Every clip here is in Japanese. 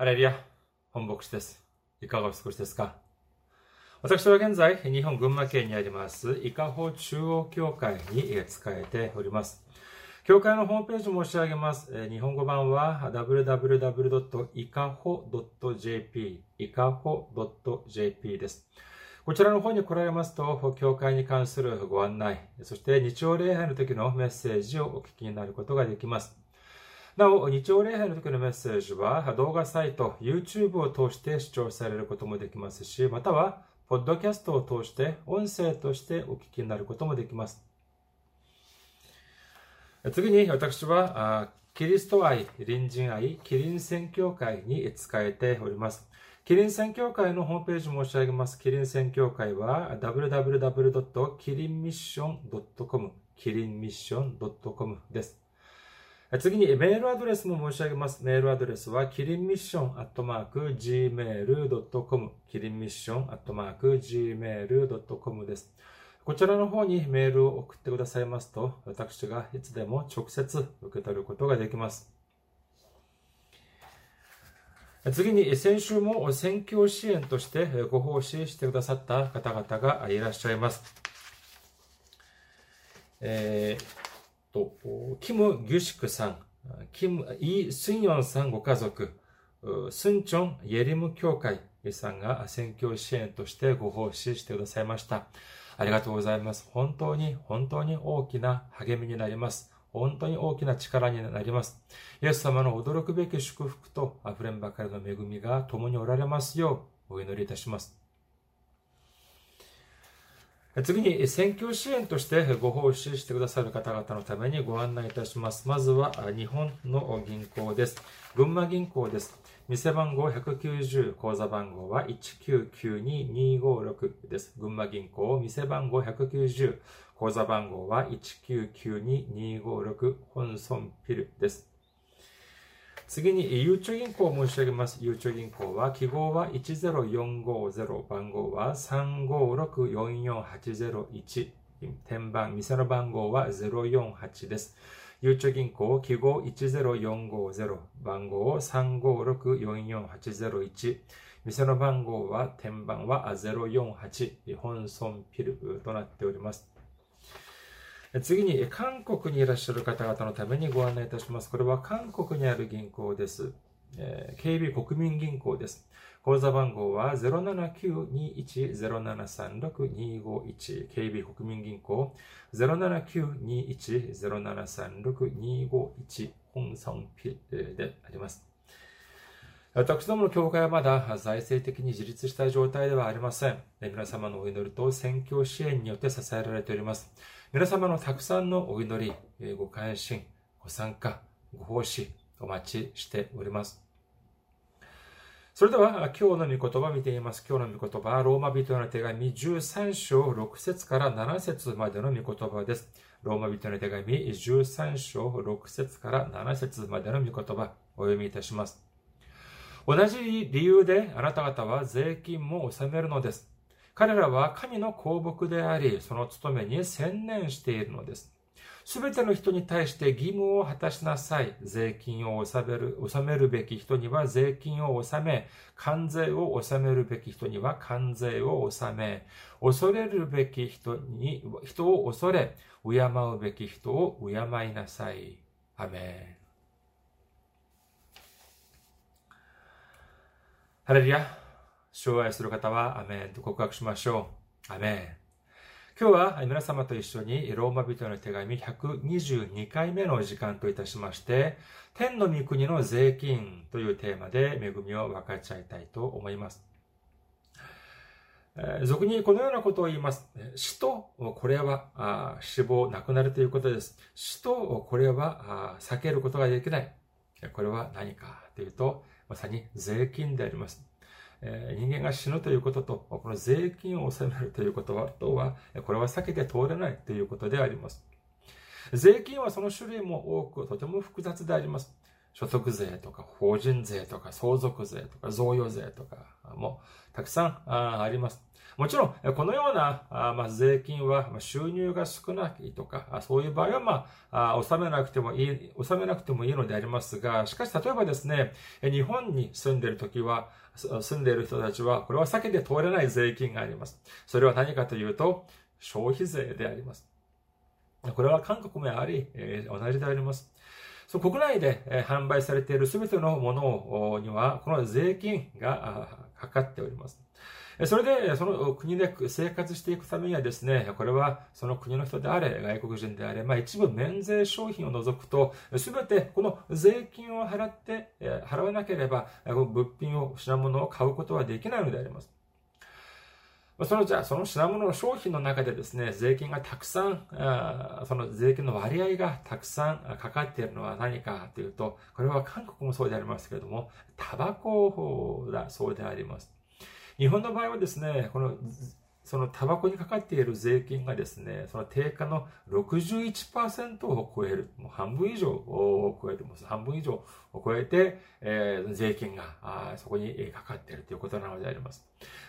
ハレリア、本牧師です。いかがお過ごしですか？私は現在、日本群馬県にあります、伊香保中央教会に使えております。教会のホームページ申し上げます。日本語版は www.ikaho.jp、いかほ .jp です。こちらの方に来られますと、教会に関するご案内、そして日曜礼拝の時のメッセージをお聞きになることができます。なお、日曜礼拝の時のメッセージは動画サイト、YouTube を通して視聴されることもできますし、または、ポッドキャストを通して音声としてお聞きになることもできます。次に私は、キリスト愛、隣人愛、キリン宣教会に使えております。キリン宣教会のホームページ申し上げます。キリン宣教会は www.kirinmission.com キリンミッション .com です。次にメールアドレスも申し上げます。メールアドレスはキリンミッションアットマーク gmail.com キリンミッションアットマーク gmail.com です。こちらの方にメールを送ってくださいますと、私がいつでも直接受け取ることができます。次に、先週も選挙支援としてご奉仕してくださった方々がいらっしゃいます。えーと、キム・ギュシクさん、キム・イ・スンヨンさんご家族、スンチョン・イェリム教会さんが選挙支援としてご奉仕してくださいました。ありがとうございます。本当に、本当に大きな励みになります。本当に大きな力になります。イエス様の驚くべき祝福と溢れんばかりの恵みが共におられますようお祈りいたします。次に、選挙支援としてご奉仕してくださる方々のためにご案内いたします。まずは、日本の銀行です。群馬銀行です。店番号190、口座番号は1992256です。群馬銀行、店番号190、口座番号は1992256本村ピルです。次に、ゆうちょ銀行を申し上げます。ゆうちょ銀行は、記号は10450、番号は356-44801、天番、店の番号は048です。ゆうちょ銀行、記号10450、番号356-44801、店の番号は、天番は048、本村ピルとなっております。次に、韓国にいらっしゃる方々のためにご案内いたします。これは韓国にある銀行です。えー、KB 国民銀行です。口座番号は079-21-0736-251。KB 国民銀行079-21-0736-251本村ピであります。私どもの教会はまだ財政的に自立した状態ではありません。皆様のお祈りと宣教支援によって支えられております。皆様のたくさんのお祈り、ご関心、ご参加、ご奉仕、お待ちしております。それでは、今日の御言葉を見てみます。今日の御言葉は、ローマ人への手紙13章6節から7節までの御言葉です。ローマ人への手紙13章6節から7節までの御言葉、お読みいたします。同じ理由であなた方は税金も納めるのです。彼らは神の公僕であり、その務めに専念しているのです。すべての人に対して義務を果たしなさい。税金を納める納めるべき人には税金を納め、関税を納めるべき人には関税を納め、恐れるべき人に、人を恐れ、敬うべき人を敬いなさい。アメン。ハレルヤ。障害する方はアメンと告白しましょう。アメン。今日は皆様と一緒にローマ人の手紙122回目の時間といたしまして、天の御国の税金というテーマで恵みを分かち合いたいと思います。俗にこのようなことを言います。死とこれは死亡、亡くなるということです。死とこれは避けることができない。これは何かというと、まさに税金であります。人間が死ぬということと、この税金を納めるということは、とは、これは避けて通れないということであります。税金はその種類も多く、とても複雑であります。所得税とか、法人税とか、相続税とか、贈与税とか、も、たくさんあります。もちろん、このような、ま、税金は収入が少ないとか、そういう場合は、まあ、納めなくてもいい、納めなくてもいいのでありますが、しかし、例えばですね、日本に住んでいるときは、住んでいる人たちは、これは避けて通れない税金があります。それは何かというと、消費税であります。これは韓国もありえ、同じであります。そ国内でえ販売されている全てのものには、この税金がかかっております。それで、その国で生活していくためにはですね、これはその国の人であれ、外国人であれ、まあ一部免税商品を除くと、すべてこの税金を払って、払わなければ、物品を、品物を買うことはできないのであります。そのじゃあ、その品物の商品の中でですね、税金がたくさん、その税金の割合がたくさんかかっているのは何かというと、これは韓国もそうでありますけれども、タバコだそうであります。日本の場合はですね、このそのタバコにかかっている税金がですね、その定価の61%を超える、もう半分以上を超えてます。半分以上を超えて、えー、税金があそこにかかっているということなのであります。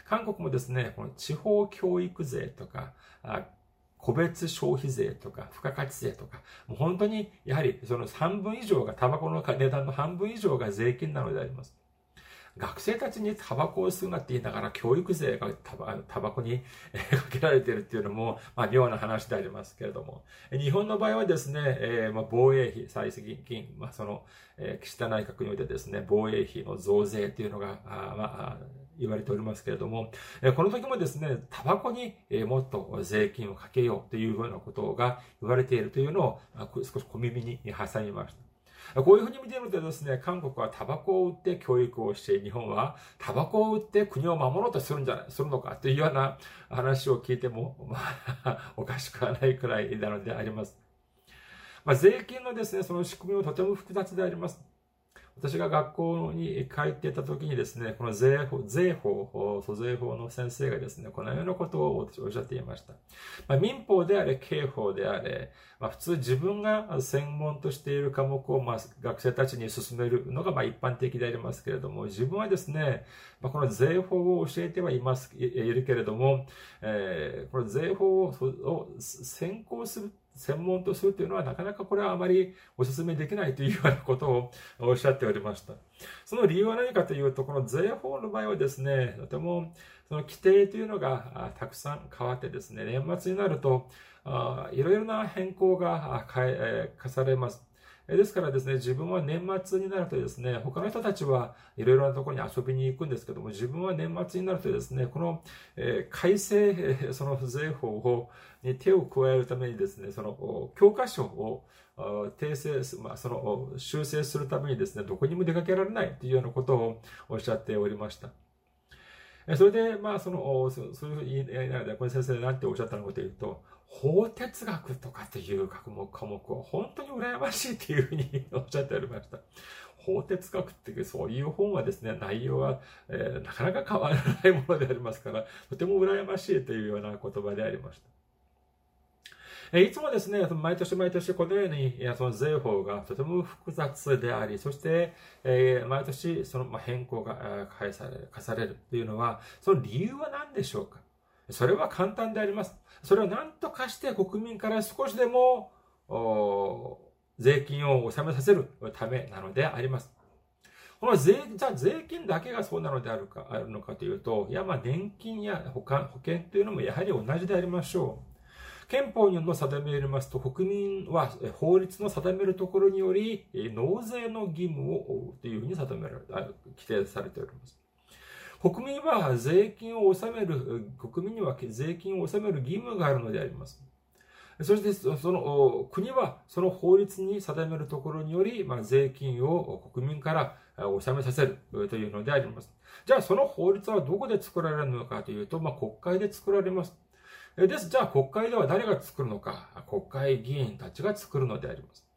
韓国もですね、この地方教育税とか、あ個別消費税とか、付加価値税とか、もう本当に、やはりその半分以上が、タバコの値段の半分以上が税金なのであります。学生たちにタバコを吸うなって言いながら教育税がタバコにかけられてるっていうのも、まあ、妙な話でありますけれども、日本の場合はですね、えー、まあ、防衛費、再生金、まあ、その、えー、岸田内閣においてですね、防衛費の増税っていうのが、あまあ、言われておりますけれども、この時もですね、タバコにもっと税金をかけようというようなことが言われているというのを少し小耳に挟みました。こういうふうに見てるとですね、韓国はタバコを売って教育をして、日本はタバコを売って国を守ろうとするんじゃない、するのかというような話を聞いても、まあ、おかしくはないくらいなのであります。まあ、税金のですね、その仕組みもとても複雑であります。私が学校に帰っていた時にですね、この税法、税法、租税法の先生がですね、このようなことをおっしゃっていました。まあ、民法であれ、刑法であれ、まあ、普通自分が専門としている科目を、まあ、学生たちに進めるのが、まあ、一般的でありますけれども、自分はですね、まあ、この税法を教えてはいます、いるけれども、えー、この税法を先行する専門とするというのはなかなかこれはあまりお勧めできないというようなことをおっしゃっておりました。その理由は何かというと、この税法の場合はですね、とてもその規定というのがたくさん変わってですね、年末になると、いろいろな変更が課されます。ですからですね、自分は年末になるとですね、他の人たちはいろいろなところに遊びに行くんですけども、自分は年末になるとですね、この、え、改正、その税法を、に手を加えるためにですね、その教科書を訂正、まあ、その修正するためにですね、どこにも出かけられないというようなことをおっしゃっておりました。それで、まあ、その、そういうふうに言いながら、これ先生何ておっしゃったのかというと、法哲学とかっていう科目科目は本当に羨ましいっていうふうにおっしゃっておりました。法哲学っていうそういう本はですね、内容は、えー、なかなか変わらないものでありますから、とても羨ましいというような言葉でありました。いつもですね、毎年毎年このように、その税法がとても複雑であり、そして、え毎年その変更が返され、課されるというのは、その理由は何でしょうか？それは簡単であります。それを何とかして国民から少しでも、税金を納めさせるためなのであります。この税、じゃあ税金だけがそうなのであるか、あるのかというと、いや、まあ年金や保険、保険というのもやはり同じでありましょう。憲法の定めますと、国民は法律の定めるところにより、納税の義務を負うというふうに定められ、規定されております。国民は税金を納める、国民には税金を納める義務があるのであります。そして、その、国はその法律に定めるところにより、まあ、税金を国民から納めさせるというのであります。じゃあ、その法律はどこで作られるのかというと、まあ、国会で作られます。です。じゃあ国会では誰が作るのか、国会議員たちが作るのであります。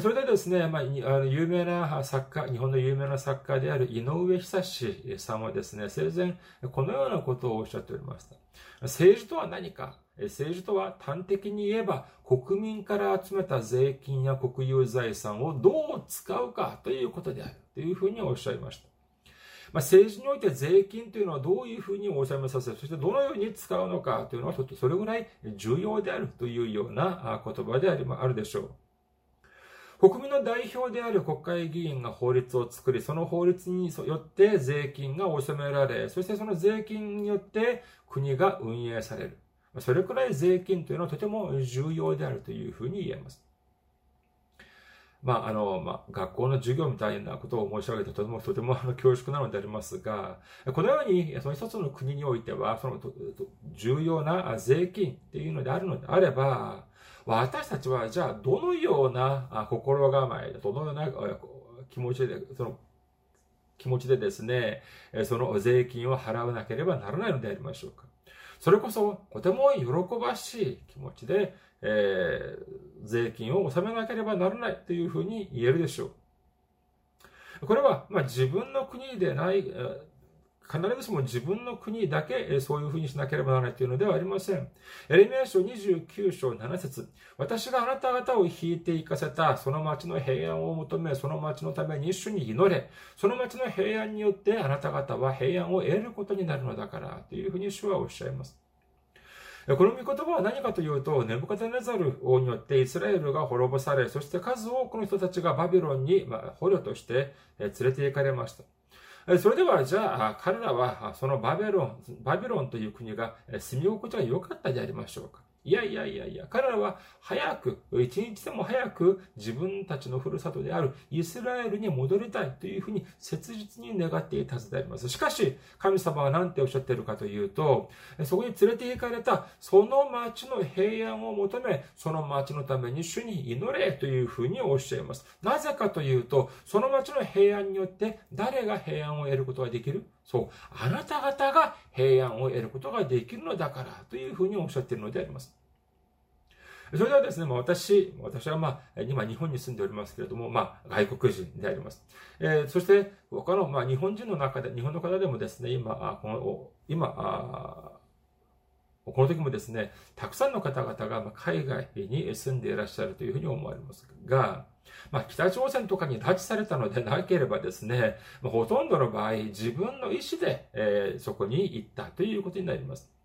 それでですね、まあの、有名な作家、日本の有名な作家である井上久志さんはですね、生前、このようなことをおっしゃっておりました。政治とは何か？政治とは端的に言えば、国民から集めた税金や国有財産をどう使うか？ということであるというふうにおっしゃいました。まあ、政治において税金というのはどういうふうに納めさせる、そしてどのように使うのか？というのは、ちょっとそれぐらい重要であるというような言葉であるでしょう。国民の代表である国会議員が法律を作り、その法律によって税金が納められ、そしてその税金によって国が運営される。それくらい税金というのはとても重要であるというふうに言えます。まあ、あの、まあ、学校の授業みたいなことを申し上げてとても、とてもあの恐縮なのでありますが、このように、その一つの国においては、その重要な税金っていうのであるのであれば、私たちは、じゃあ、どのような心構えで、どのような気持ちで、その気持ちでですね、その税金を払わなければならないのでありましょうか。それこそ、とても喜ばしい気持ちで、えー、税金を納めなければならないというふうに言えるでしょう。これは、まあ、自分の国でない、必ずしも自分の国だけそういうふうにしなければならないというのではありません。エレミア書29章7節私があなた方を引いて行かせたその町の平安を求め、その町のために主に祈れ、その町の平安によってあなた方は平安を得ることになるのだからというふうに主はおっしゃいます。この御言葉は何かというと、ネブカデネザル王によってイスラエルが滅ぼされ、そして数多くの人たちがバビロンに、捕虜として連れて行かれました。それでは、じゃあ、彼らは、そのバビロン、バビロンという国が住み心地が良かったでありましょうか。いやいやいやいや、彼らは早く、一日でも早く自分たちのふるさとであるイスラエルに戻りたいというふうに切実に願っていたはずであります。しかし、神様は何ておっしゃっているかというと、そこに連れて行かれたその町の平安を求め、その町のために主に祈れというふうにおっしゃいます。なぜかというと、その町の平安によって誰が平安を得ることができる？そう。あなた方が平安を得ることができるのだからというふうにおっしゃっているのであります。それではですね、まあ、私、私はまあ、今日本に住んでおりますけれども、まあ、外国人であります。えー、そして、他の、まあ、日本人の中で、日本の方でもですね、今、この、今、あこの時もですね、たくさんの方々が海外に住んでいらっしゃるというふうに思われますが、まあ、北朝鮮とかに拉致されたのでなければですね、ほとんどの場合、自分の意思で、えー、そこに行ったということになります。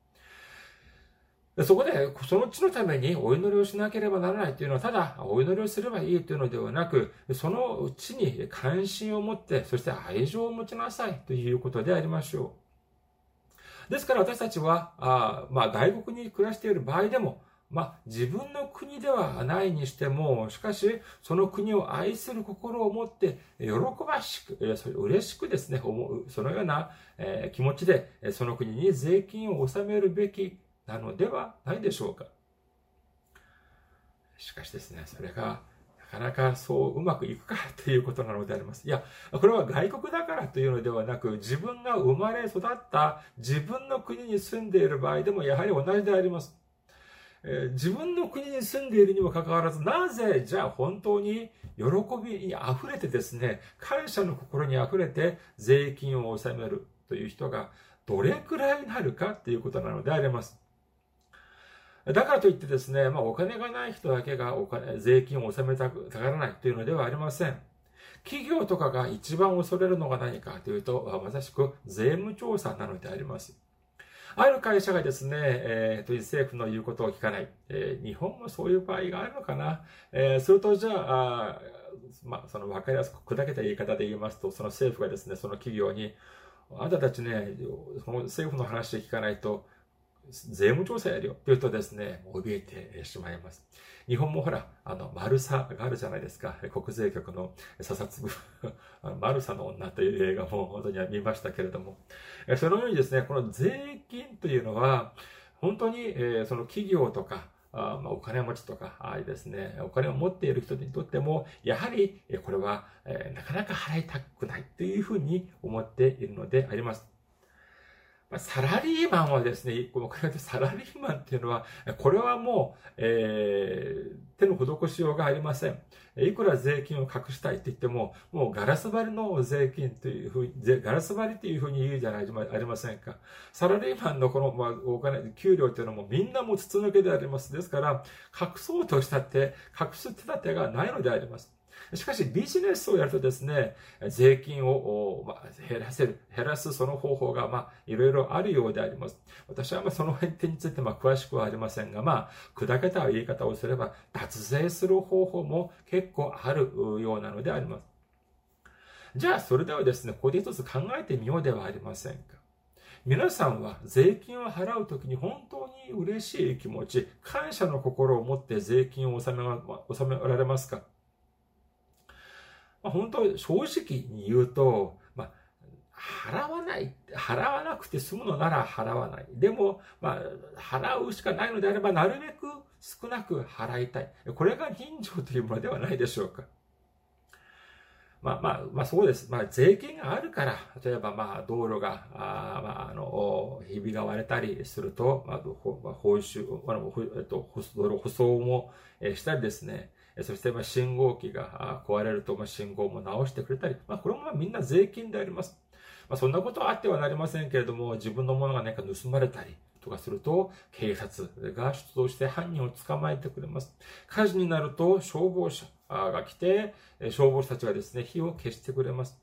そこで、その地のためにお祈りをしなければならないというのは、ただお祈りをすればいいというのではなく、その地に関心を持って、そして愛情を持ちなさいということでありましょう。ですから私たちは、あまあ、外国に暮らしている場合でも、まあ、自分の国ではないにしても、しかし、その国を愛する心を持って、喜ばしく、嬉しくですね、思う、そのような気持ちで、その国に税金を納めるべきなのではないでしょうか。しかしですね、それがなかなかそううまくいくかということなのであります。いや、これは外国だからというのではなく、自分が生まれ育った自分の国に住んでいる場合でもやはり同じであります。え、自分の国に住んでいるにもかかわらず、なぜじゃあ本当に喜びに溢れてですね、感謝の心に溢れて税金を納めるという人がどれくらいになるかということなのであります。だからといってですね、まあ、お金がない人だけがお金、税金を納めたく、たがらないというのではありません。企業とかが一番恐れるのが何かというと、まさしく税務調査なのであります。ある会社がですね、えー、政府の言うことを聞かない。えー、日本もそういう場合があるのかな。えー、すると、じゃあ、あまあ、その分かりやすく砕けた言い方で言いますと、その政府がですね、その企業に、あなたたちね、その政府の話で聞かないと、税務調査やるよって言うとですね、怯えてしまいます。日本もほら、あの、マルサがあるじゃないですか。国税局の査察部、マルサの女という映画も本当には見ましたけれども、そのようにですね、この税金というのは、本当に、えその企業とか、あま、お金持ちとか、ああいですね、お金を持っている人にとっても、やはり、これは、えなかなか払いたくないというふうに思っているのであります。サラリーマンはですね、このサラリーマンっていうのは、これはもう、えー、手の施しようがありません。いくら税金を隠したいって言っても、もうガラス張りの税金というふうに、ガラス張りっていうふうに言うじゃないありませんか。サラリーマンのこの、まあ、お金、給料っていうのもみんなもう筒抜けであります。ですから、隠そうとしたって、隠す手立てがないのであります。しかしビジネスをやるとですね、税金を、ま減らせる、減らすその方法がまあいろいろあるようであります。私はまあその辺についてまあ詳しくはありませんが、まあ砕けた言い方をすれば脱税する方法も結構あるようなのであります。じゃあそれではですね、ここで一つ考えてみようではありませんか。皆さんは税金を払うときに本当に嬉しい気持ち、感謝の心を持って税金を納め納められますか？まあ、本当、正直に言うと、まあ、払わない、払わなくて済むのなら払わない。でも、まあ、払うしかないのであれば、なるべく少なく払いたい。これが人情というものではないでしょうか。まあまあ、まあそうです。まあ税金があるから、例えばまあ道路が、あまああの、ひびが割れたりすると、まあ、報酬、あの、えっと、舗装もしたりですね、そしてま信号機が壊れるとま信号も直してくれたり、まあ、これもまみんな税金であります。まあ、そんなことはあってはなりませんけれども、自分のものが何か盗まれたりとかすると、警察が出動して犯人を捕まえてくれます。火事になると消防車が来て、消防士たちがですね、火を消してくれます。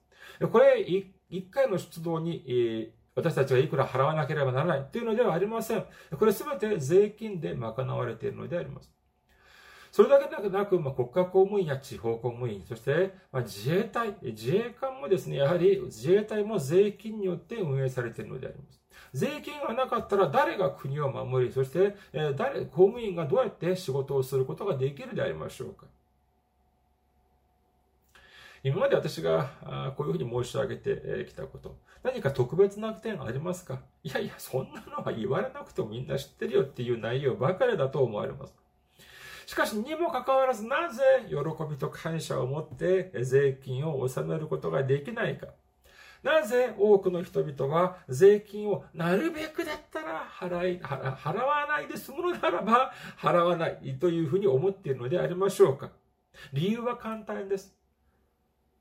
これ、一回の出動に、私たちがいくら払わなければならないというのではありません。これすべて税金で賄われているのであります。それだけではなく、まあ、国家公務員や地方公務員、そして、まあ、自衛隊、自衛官もですね、やはり自衛隊も税金によって運営されているのであります。税金がなかったら誰が国を守り、そして、え、誰、公務員がどうやって仕事をすることができるでありましょうか。今まで私がこういうふうに申し上げてきたこと、何か特別な点ありますか？いやいや、そんなのは言われなくてもみんな知ってるよっていう内容ばかりだと思われます。しかし、にもかかわらず、なぜ喜びと感謝を持って税金を納めることができないか。なぜ多くの人々は税金をなるべくだったら払い、払わないで済むのならば払わないというふうに思っているのでありましょうか。理由は簡単です。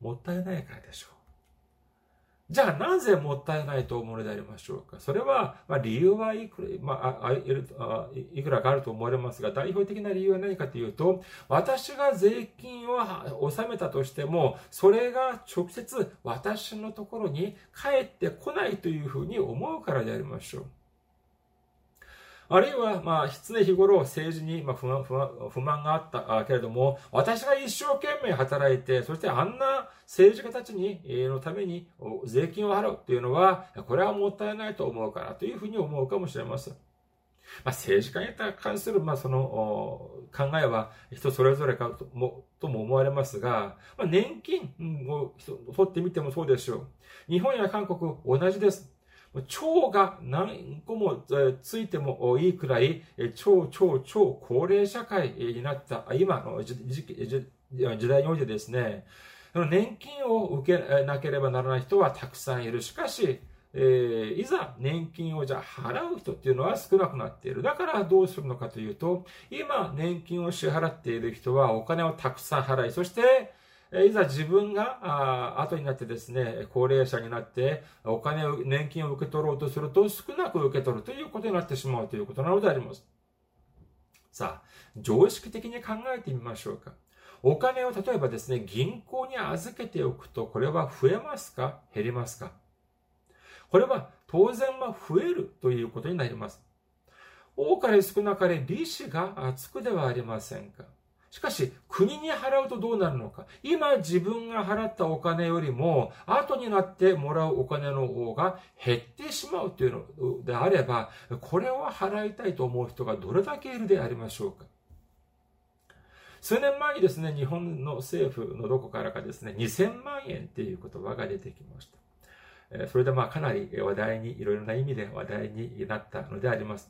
もったいないからでしょう。じゃあなぜもったいないと思うのでありましょうか？それは、まあ、理由はいくら、まあ、いくらかあると思われますが、代表的な理由は何かというと、私が税金を納めたとしても、それが直接私のところに帰ってこないというふうに思うからでありましょう。あるいは、まあ、常日頃政治に不満不満があったけれども、私が一生懸命働いて、そしてあんな政治家たちに、のために税金を払うっていうのは、これはもったいないと思うからというふうに思うかもしれません。まあ、政治家に関する、まあ、その考えは人それぞれかともとも思われますが、まあ、年金を取ってみてもそうでしょう。日本や韓国同じです。腸が何個もついてもいいくらい、超超超高齢社会になった今の時代においてですね、年金を受けなければならない人はたくさんいる。しかし、えー、いざ年金をじゃあ払う人っていうのは少なくなっている。だからどうするのかというと、今年金を支払っている人はお金をたくさん払い、そしていざ自分が後になってですね、高齢者になってお金を、年金を受け取ろうとすると少なく受け取るということになってしまうということなのであります。さあ、常識的に考えてみましょうか。お金を例えばですね、銀行に預けておくと、これは増えますか？減りますか？これは当然は増えるということになります。多かれ少なかれ利子がつくではありませんか？しかし、国に払うとどうなるのか？今自分が払ったお金よりも、後になってもらうお金の方が減ってしまうというのであれば、これを払いたいと思う人がどれだけいるでありましょうか？数年前にですね、日本の政府のどこからかですね、2000万円っていう言葉が出てきました。それでまあかなり話題に、いろいろな意味で話題になったのであります。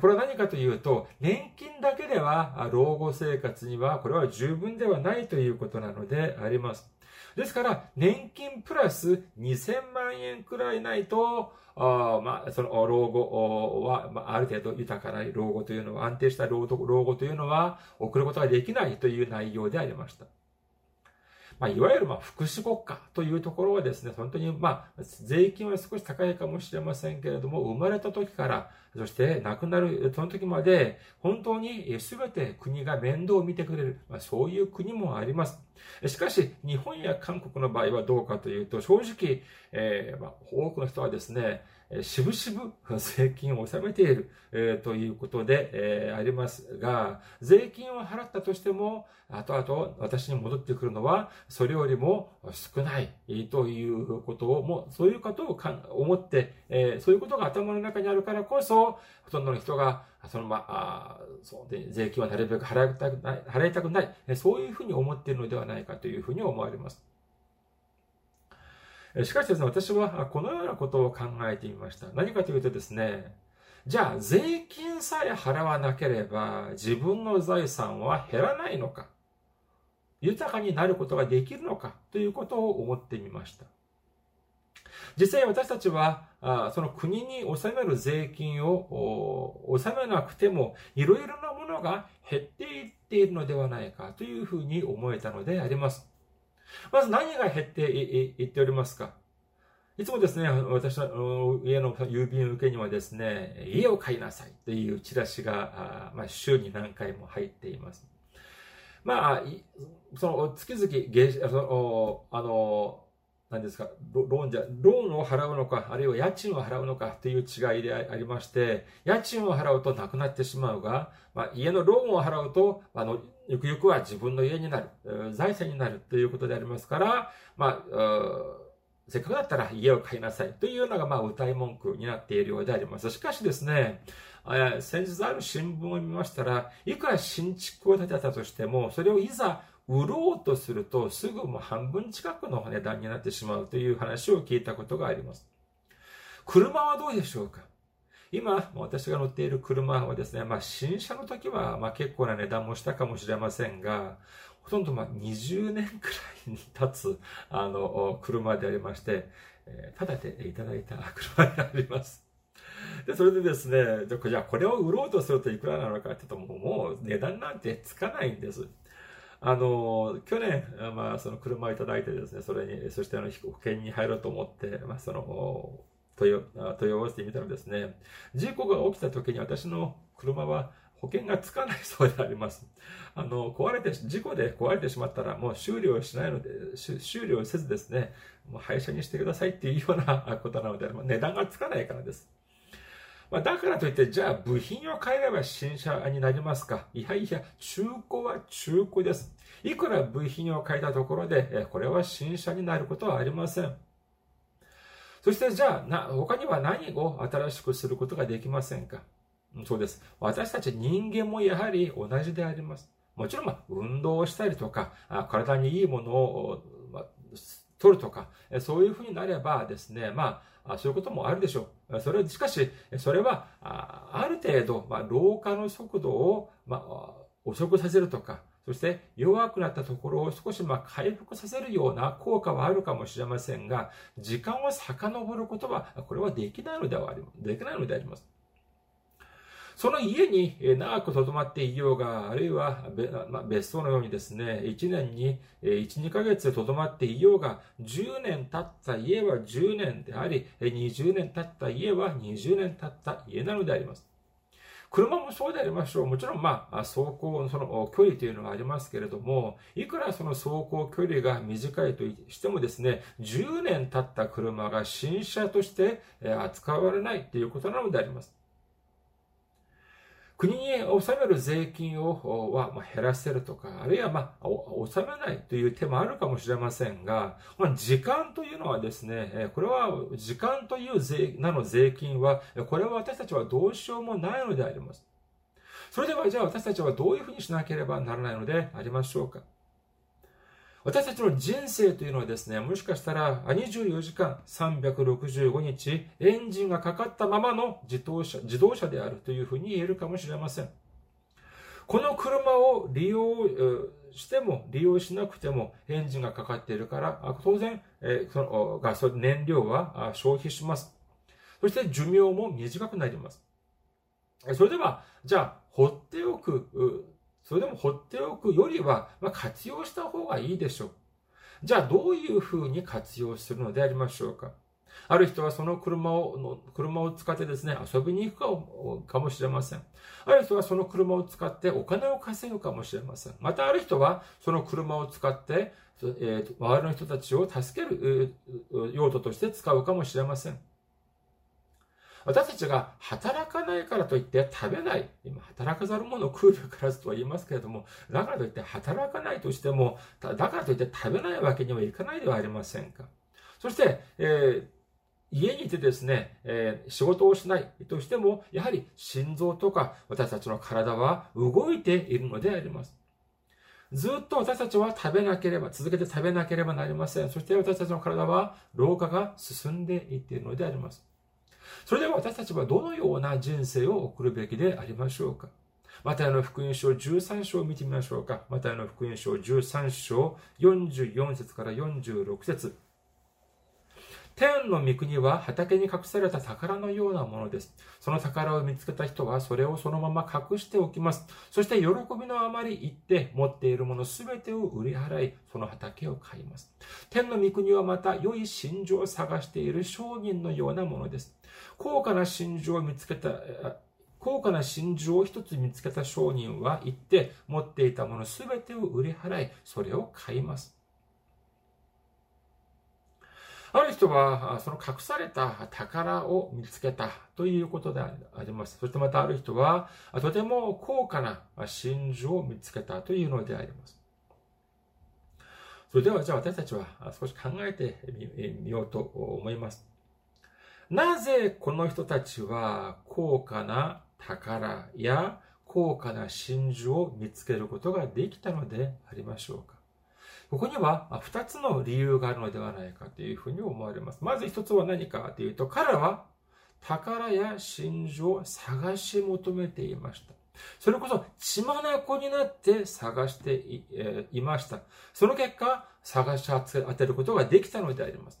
これは何かというと、年金だけでは老後生活にはこれは十分ではないということなのであります。ですから、年金プラス2000万円くらいないと、あまあ、その老後は、まあ、ある程度豊かな老後というのは、安定した老後というのは送ることができないという内容でありました。まあ、いわゆるまあ福祉国家というところはですね、本当にまあ、税金は少し高いかもしれませんけれども、生まれた時から、そして亡くなるその時まで、本当に全て国が面倒を見てくれる、まあ、そういう国もあります。しかし、日本や韓国の場合はどうかというと、正直、えーまあ、多くの人はですね、しぶしぶ 税金を納めている、えー、ということで、えー、ありますが、税金を払ったとしても、後々私に戻ってくるのは、それよりも少ないということを、もうそういうことをか思って、えー、そういうことが頭の中にあるからこそ、ほとんどの人が、そのまあ、そうで税金はなるべく払いたくない、払いたくない、そういうふうに思っているのではないかというふうに思われます。しかしですね、私はこのようなことを考えてみました。何かというとですね、じゃあ税金さえ払わなければ自分の財産は減らないのか豊かになることができるのかということを思ってみました。実際私たちは、その国に納める税金を納めなくても、いろいろなものが減っていっているのではないかというふうに思えたのであります。まず何が減っていっておりますか？いつもですね、私の家の郵便受けにはですね、家を買いなさいというチラシが、まあ、週に何回も入っています。まあ、その月々、その、あの、何ですか、ローンじゃ、ローンを払うのか、あるいは家賃を払うのかという違いでありまして、家賃を払うとなくなってしまうが、まあ、家のローンを払うと、あの、ゆくゆくは自分の家になる、財産になるということでありますから、まあ、せっかくだったら家を買いなさいというのが、まあ、歌い文句になっているようであります。しかしですね、先日ある新聞を見ましたら、いくら新築を建てたとしても、それをいざ売ろうとすると、すぐもう半分近くの値段になってしまうという話を聞いたことがあります。車はどうでしょうか？今、私が乗っている車はですね、まあ、新車の時は、まあ、結構な値段もしたかもしれませんが、ほとんどまあ20年くらいに経つ、あの、車でありまして、えー、ただでいただいた車になります。で、それでですね、じゃあこれを売ろうとするといくらなのかって言うと、もう値段なんてつかないんです。あの、去年、まあ、その車をいただいてですね、それに、そしてあの、保険に入ろうと思って、まあ、その、問い合わせてみたらですね、事故が起きた時に私の車は保険がつかないそうであります。あの、壊れて、事故で壊れてしまったらもう修理をしないので、修理をせずですね、もう廃車にしてくださいっていうような ことなので、値段がつかないからです。まあ、だからといって、じゃあ部品を変えれば新車になりますかいやいや、中古は中古です。いくら部品を変えたところで、これは新車になることはありません。そしてじゃあ、な、他には何を新しくすることができませんか？そうです。私たち人間もやはり同じであります。もちろん、ま、運動をしたりとか、体にいいものを、ま、取るとか、そういうふうになればですね、まあ、そういうこともあるでしょう。それ、しかし、それは、ある程度、ま、老化の速度を、ま、遅くさせるとか、そして弱くなったところを少しま回復させるような効果はあるかもしれませんが、時間を遡ることは、これはできないのではあります。できないのであります。その家に長く留まっていようが、あるいは別荘のようにですね、1年に1、2ヶ月留まっていようが、10年経った家は10年であり、20年経った家は20年経った家なのであります。車もそうでありましょう。もちろん、まあ、走行その距離というのがありますけれども、いくらその走行距離が短いとしてもですね、10年経った車が新車として扱われないということなのであります。国に納める税金をは減らせるとか、あるいはま納めないという手もあるかもしれませんが、ま、時間というのはですね、これは時間という税なの税金は、これは私たちはどうしようもないのであります。それではじゃあ私たちはどういうふうにしなければならないのでありましょうか。私たちの人生というのはですね、もしかしたら24時間365日エンジンがかかったままの自動車自動車であるというふうに言えるかもしれません。この車を利用しても利用しなくてもエンジンがかかっているから、当然、そのガソ燃料は消費します。そして寿命も短くなります。それでは、じゃあ、放っておくそれでも放っておくよりは、まあ、活用した方がいいでしょう。じゃあどういうふうに活用するのでありましょうかある人はその車を、車を使ってですね、遊びに行くかもしれません。ある人はその車を使ってお金を稼ぐかもしれません。またある人はその車を使って、えー、周りの人たちを助ける用途として使うかもしれません。私たちが働かないからといって食べない。今、働かざる者を食うべからずとは言いますけれども、だからといって働かないとしても、だからといって食べないわけにはいかないではありませんか。そして、えー家にいてですね、えー、仕事をしないとしても、やはり心臓とか私たちの体は動いているのであります。ずっと私たちは食べなければ、続けて食べなければなりません。そして私たちの体は老化が進んでいっているのであります。それでは私たちはどのような人生を送るべきでありましょうか？マタイの福音書13章を見てみましょうか。マタイの福音書13章44節から46節天の御国は畑に隠された宝のようなものです。その宝を見つけた人はそれをそのまま隠しておきます。そして喜びのあまり行って持っているものすべてを売り払い、その畑を買います。天の御国はまた良い真珠を探している商人のようなものです。高価な真珠を見つけた、高価な真珠を一つ見つけた商人は行って持っていたものすべてを売り払い、それを買います。ある人は、その隠された宝を見つけたということであります。そしてまたある人は、とても高価な真珠を見つけたというのであります。それでは、じゃあ私たちは少し考えてみようと思います。なぜこの人たちは高価な宝や高価な真珠を見つけることができたのでありましょうか？ここには2つの理由があるのではないかというふうに思われます。まず1つは何かというと、彼らは宝や真珠を探し求めていました。それこそ血眼になって探していえ、いました。その結果、探し当てることができたのであります。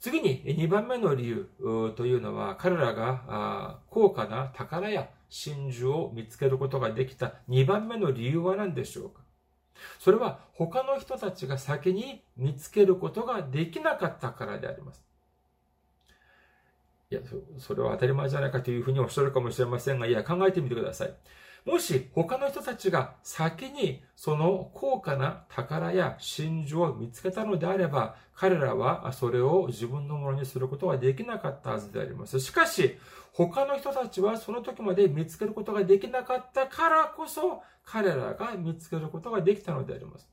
次に2番目の理由というのは、彼らが高価な宝や真珠を見つけることができた2番目の理由は何でしょうかそれは他の人たちが先に見つけることができなかったからであります。いや、それは当たり前じゃないかというふうにおっしゃるかもしれませんが、いや、考えてみてください。もし他の人たちが先にその高価な宝や真珠を見つけたのであれば、彼らはそれを自分のものにすることはできなかったはずであります。しかし、他の人たちはその時まで見つけることができなかったからこそ、彼らが見つけることができたのであります。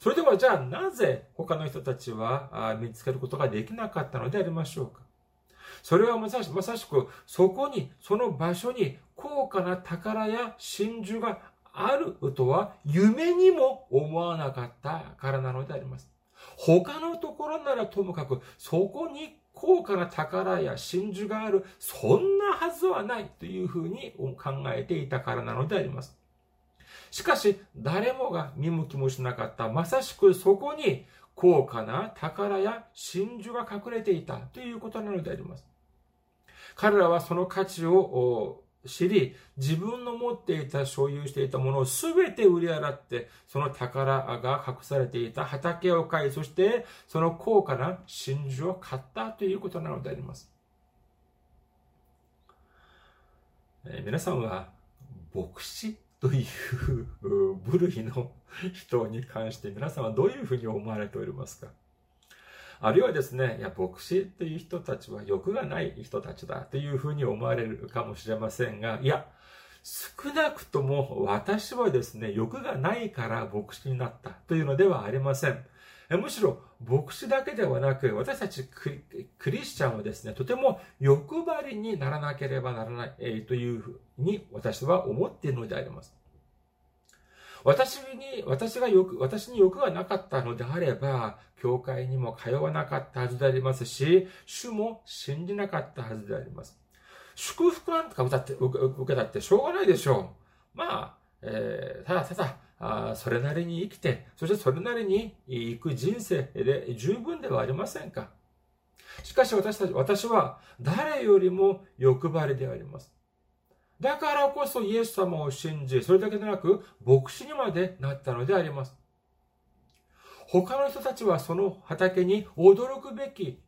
それではじゃあなぜ他の人たちは見つけることができなかったのでありましょうか？それはまさしくそこに、その場所に高価な宝や真珠があるとは夢にも思わなかったからなのであります。他のところならともかく、そこに高価な宝や真珠がある、そんなはずはないというふうに考えていたからなのであります。しかし、誰もが見向きもしなかった、まさしくそこに高価な宝や真珠が隠れていたということなのであります。彼らはその価値を知り、自分の持っていた、所有していたものを全て売り払って、その宝が隠されていた畑を買い、そしてその高価な真珠を買ったということなのであります。えー、皆さんは牧師という 部類の人に関して皆さんはどういうふうに思われておりますか？あるいはですね、いや、牧師という人たちは欲がない人たちだというふうに思われるかもしれませんが、いや、少なくとも私はですね、欲がないから牧師になったというのではありません。むしろ牧師だけではなく、私たちクリスチャンはですね、とても欲張りにならなければならない、というふうに私は思っているのであります。私に、私が欲、私に欲がなかったのであれば、教会にも通わなかったはずでありますし、主も信じなかったはずであります。祝福なんとか歌って、受けたってしょうがないでしょう。まあ、えー、ただただ、あそれなりに生きて、そしてそれなりに行く人生で十分ではありませんか。しかし私たち、私は誰よりも欲張りであります。だからこそイエス様を信じ、それだけでなく、牧師にまでなったのであります。他の人たちはその畑に驚くべき、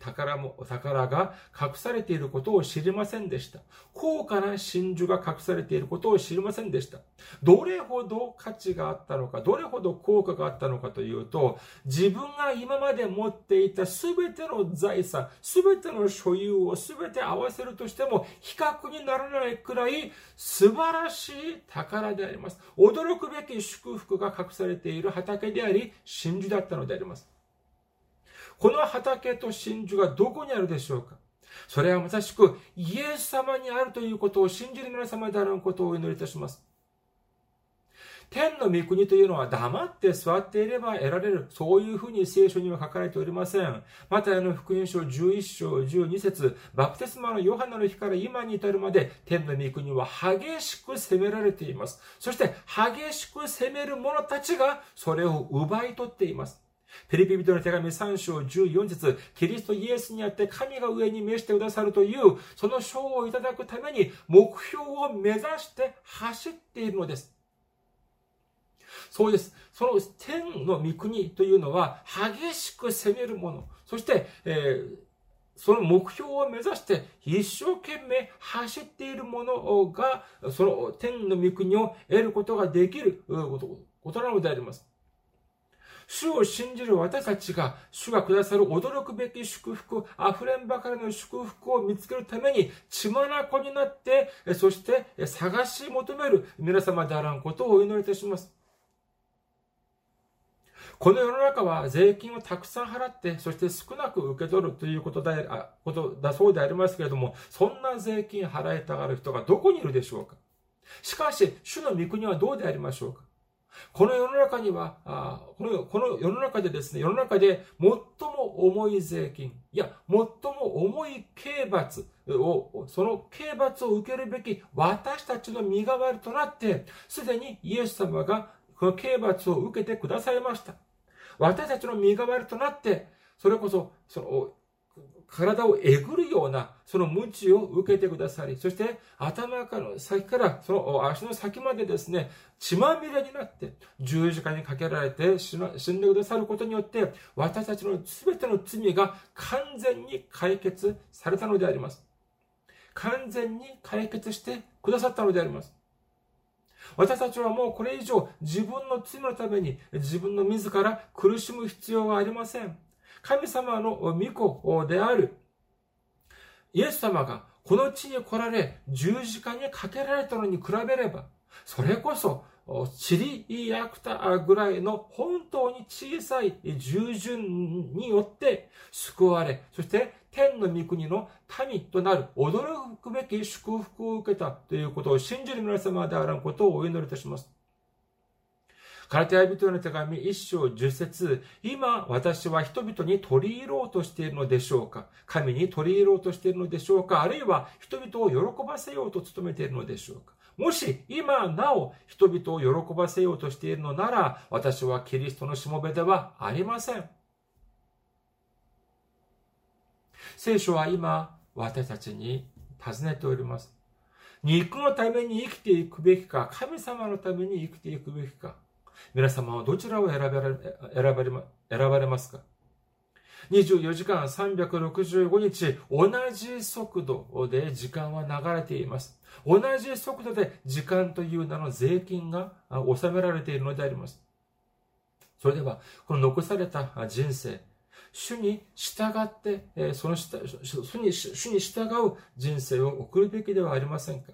宝も、宝が隠されていることを知りませんでした。高価な真珠が隠されていることを知りませんでした。どれほど価値があったのか、どれほど効果があったのかというと、自分が今まで持っていたすべての財産、すべての所有をすべて合わせるとしても比較にならないくらい素晴らしい宝であります。驚くべき祝福が隠されている畑であり、真珠だったのであります。この畑と真珠がどこにあるでしょうか？それはまさしくイエス様にあるということを信じる皆様であることをお祈りいたします。天の御国というのは黙って座っていれば得られる。そういうふうに聖書には書かれておりません。またあの福音書11章12節バプテスマのヨハナの日から今に至るまで天の御国は激しく責められています。そして激しく責める者たちがそれを奪い取っています。フィリピ人の手紙3章14節キリストイエスにあって神が上に召してくださるという、その賞をいただくために目標を目指して走っているのです。そうです。その天の御国というのは激しく攻めるもの。そして、えー、その目標を目指して一生懸命走っているものが、その天の御国を得ることができることなのであります。主を信じる私たちが、主がくださる驚くべき祝福、溢れんばかりの祝福を見つけるために、血眼になって、そして探し求める皆様であらんことをお祈りいたします。この世の中は税金をたくさん払って、そして少なく受け取るということだことだそうでありますけれども、そんな税金払いたがる人がどこにいるでしょうか？しかし、主の御国はどうでありましょうか？この世の中には、あこのこの世の中でですね、世の中で最も重い税金、いや、最も重い刑罰を、その刑罰を受けるべき私たちの身代わりとなって、すでにイエス様がこの刑罰を受けてくださいました。私たちの身代わりとなって、それこそ、その、体をえぐるような、その鞭を受けてくださり、そして頭から先から、その足の先までですね、血まみれになって、十字架にかけられて死んでくださることによって、私たちの全ての罪が完全に解決されたのであります。完全に解決してくださったのであります。私たちはもうこれ以上自分の罪のために自分の自ら苦しむ必要はありません。神様の御子であるイエス様がこの地に来られ十字架にかけられたのに比べれば、それこそチリヤクタぐらいの本当に小さい従順によって救われ、そして天の御国の民となる驚くべき祝福を受けたということを信じる皆様であることをお祈りいたします。カラテヤ人の手紙一章十節今私は人々に取り入ろうとしているのでしょうか？神に取り入ろうとしているのでしょうか？あるいは人々を喜ばせようと努めているのでしょうか？もし今なお人々を喜ばせようとしているのなら私はキリストのしもべではありません。聖書は今、私たちに尋ねております。肉のために生きていくべきか、神様のために生きていくべきか。皆様はどちらを選ばれ選ばれ選ばれますか？24時間365日、同じ速度で時間は流れています。同じ速度で時間という名の税金が納められているのであります。それでは、この残された人生、主に従って、その主に主に従う人生を送るべきではありませんか？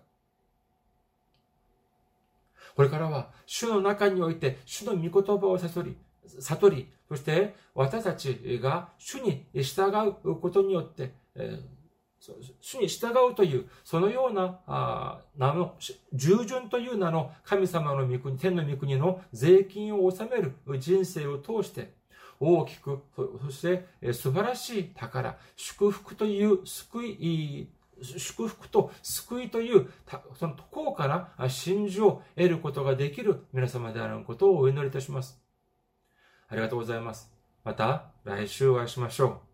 これからは主の中において主の御言葉を悟り、悟り、そして私たちが主に従うことによって、主に従うという、そのような名の、従順という名の神様の御国、天の御国の税金を納める人生を通して、大きく、そして素晴らしい宝、祝福という救い、祝福と救いという、その高価な真珠を得ることができる皆様であることをお祈りいたします。ありがとうございます。また来週お会いしましょう。